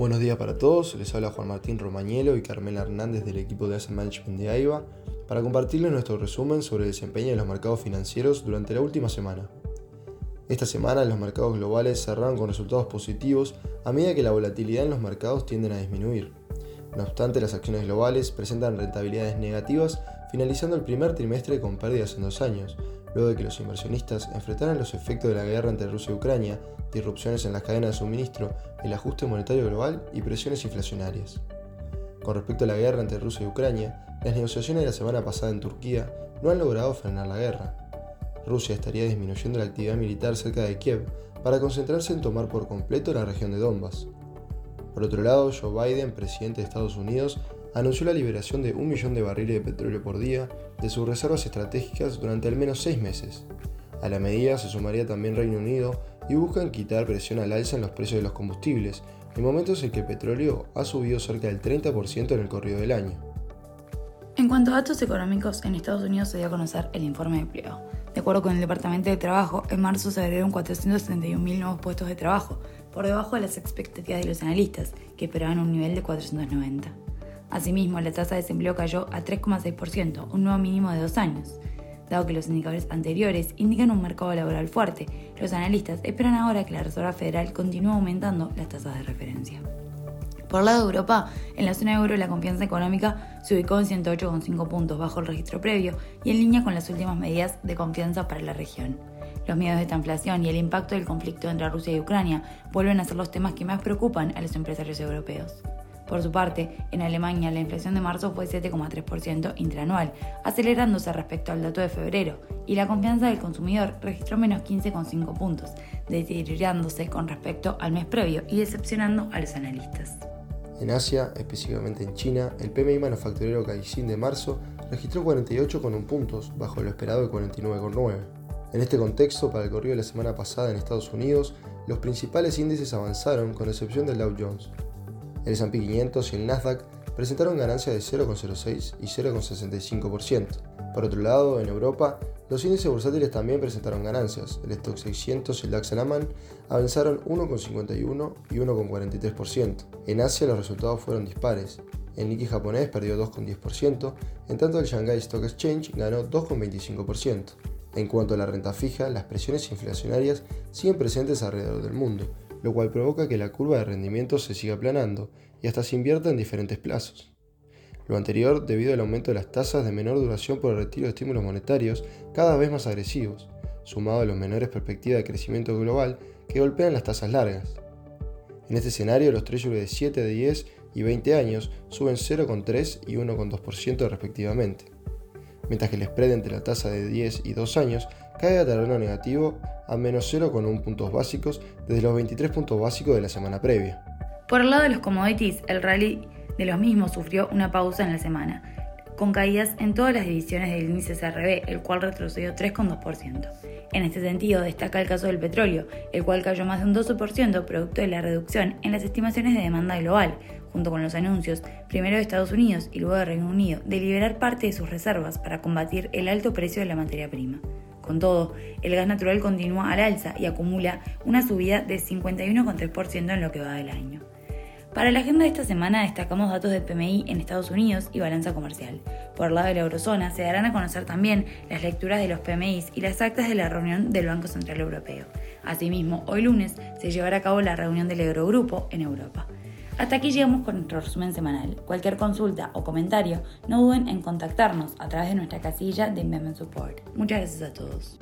Buenos días para todos, les habla Juan Martín Romañelo y Carmela Hernández del equipo de Asset Management de AIBA para compartirles nuestro resumen sobre el desempeño de los mercados financieros durante la última semana. Esta semana los mercados globales cerraron con resultados positivos a medida que la volatilidad en los mercados tienden a disminuir. No obstante, las acciones globales presentan rentabilidades negativas finalizando el primer trimestre con pérdidas en dos años, luego de que los inversionistas enfrentaran los efectos de la guerra entre Rusia y Ucrania, disrupciones en las cadenas de suministro, el ajuste monetario global y presiones inflacionarias. Con respecto a la guerra entre Rusia y Ucrania, las negociaciones de la semana pasada en Turquía no han logrado frenar la guerra. Rusia estaría disminuyendo la actividad militar cerca de Kiev para concentrarse en tomar por completo la región de Donbass. Por otro lado, Joe Biden, presidente de Estados Unidos, anunció la liberación de un millón de barriles de petróleo por día de sus reservas estratégicas durante al menos seis meses. A la medida se sumaría también Reino Unido y buscan quitar presión al alza en los precios de los combustibles, en momentos en que el petróleo ha subido cerca del 30% en el corrido del año. En cuanto a datos económicos, en Estados Unidos se dio a conocer el informe de empleo. De acuerdo con el Departamento de Trabajo, en marzo se agregaron 471.000 nuevos puestos de trabajo, por debajo de las expectativas de los analistas, que esperaban un nivel de 490. Asimismo, la tasa de desempleo cayó a 3,6%, un nuevo mínimo de dos años. Dado que los indicadores anteriores indican un mercado laboral fuerte, los analistas esperan ahora que la Reserva Federal continúe aumentando las tasas de referencia. Por lado de Europa, en la zona euro la confianza económica se ubicó en 108,5 puntos bajo el registro previo y en línea con las últimas medidas de confianza para la región. Los miedos de esta inflación y el impacto del conflicto entre Rusia y Ucrania vuelven a ser los temas que más preocupan a los empresarios europeos. Por su parte, en Alemania la inflación de marzo fue 7,3% intraanual, acelerándose respecto al dato de febrero, y la confianza del consumidor registró menos 15,5 puntos, deteriorándose con respecto al mes previo y decepcionando a los analistas. En Asia, específicamente en China, el PMI manufacturero Caixin de marzo registró 48,1 puntos, bajo lo esperado de 49,9. En este contexto, para el corrido de la semana pasada en Estados Unidos, los principales índices avanzaron con excepción del Dow Jones, el S&P 500 y el Nasdaq presentaron ganancias de 0,06 y 0,65%. Por otro lado, en Europa, los índices bursátiles también presentaron ganancias. El Stock 600 y el DAX Alemán avanzaron 1,51 y 1,43%. En Asia los resultados fueron dispares. El Nikkei japonés perdió 2,10%, en tanto el Shanghai Stock Exchange ganó 2,25%. En cuanto a la renta fija, las presiones inflacionarias siguen presentes alrededor del mundo, lo cual provoca que la curva de rendimiento se siga aplanando y hasta se invierta en diferentes plazos. Lo anterior debido al aumento de las tasas de menor duración por el retiro de estímulos monetarios cada vez más agresivos, sumado a las menores perspectivas de crecimiento global que golpean las tasas largas. En este escenario, los treasuries de 7, 10 y 20 años suben 0,3 y 1,2% respectivamente, mientras que el spread entre la tasa de 10 y 2 años cae a terreno negativo a menos 0,1 puntos básicos desde los 23 puntos básicos de la semana previa. Por el lado de los commodities, el rally de los mismos sufrió una pausa en la semana, con caídas en todas las divisiones del índice CRB, el cual retrocedió 3,2%. En este sentido, destaca el caso del petróleo, el cual cayó más de un 12% producto de la reducción en las estimaciones de demanda global, junto con los anuncios, primero de Estados Unidos y luego de Reino Unido, de liberar parte de sus reservas para combatir el alto precio de la materia prima. Con todo, el gas natural continúa al alza y acumula una subida de 51,3% en lo que va del año. Para la agenda de esta semana destacamos datos de PMI en Estados Unidos y balanza comercial. Por el lado de la eurozona se darán a conocer también las lecturas de los PMI y las actas de la reunión del Banco Central Europeo. Asimismo, hoy lunes se llevará a cabo la reunión del Eurogrupo en Europa. Hasta aquí llegamos con nuestro resumen semanal. Cualquier consulta o comentario, no duden en contactarnos a través de nuestra casilla de Investment Support. Muchas gracias a todos.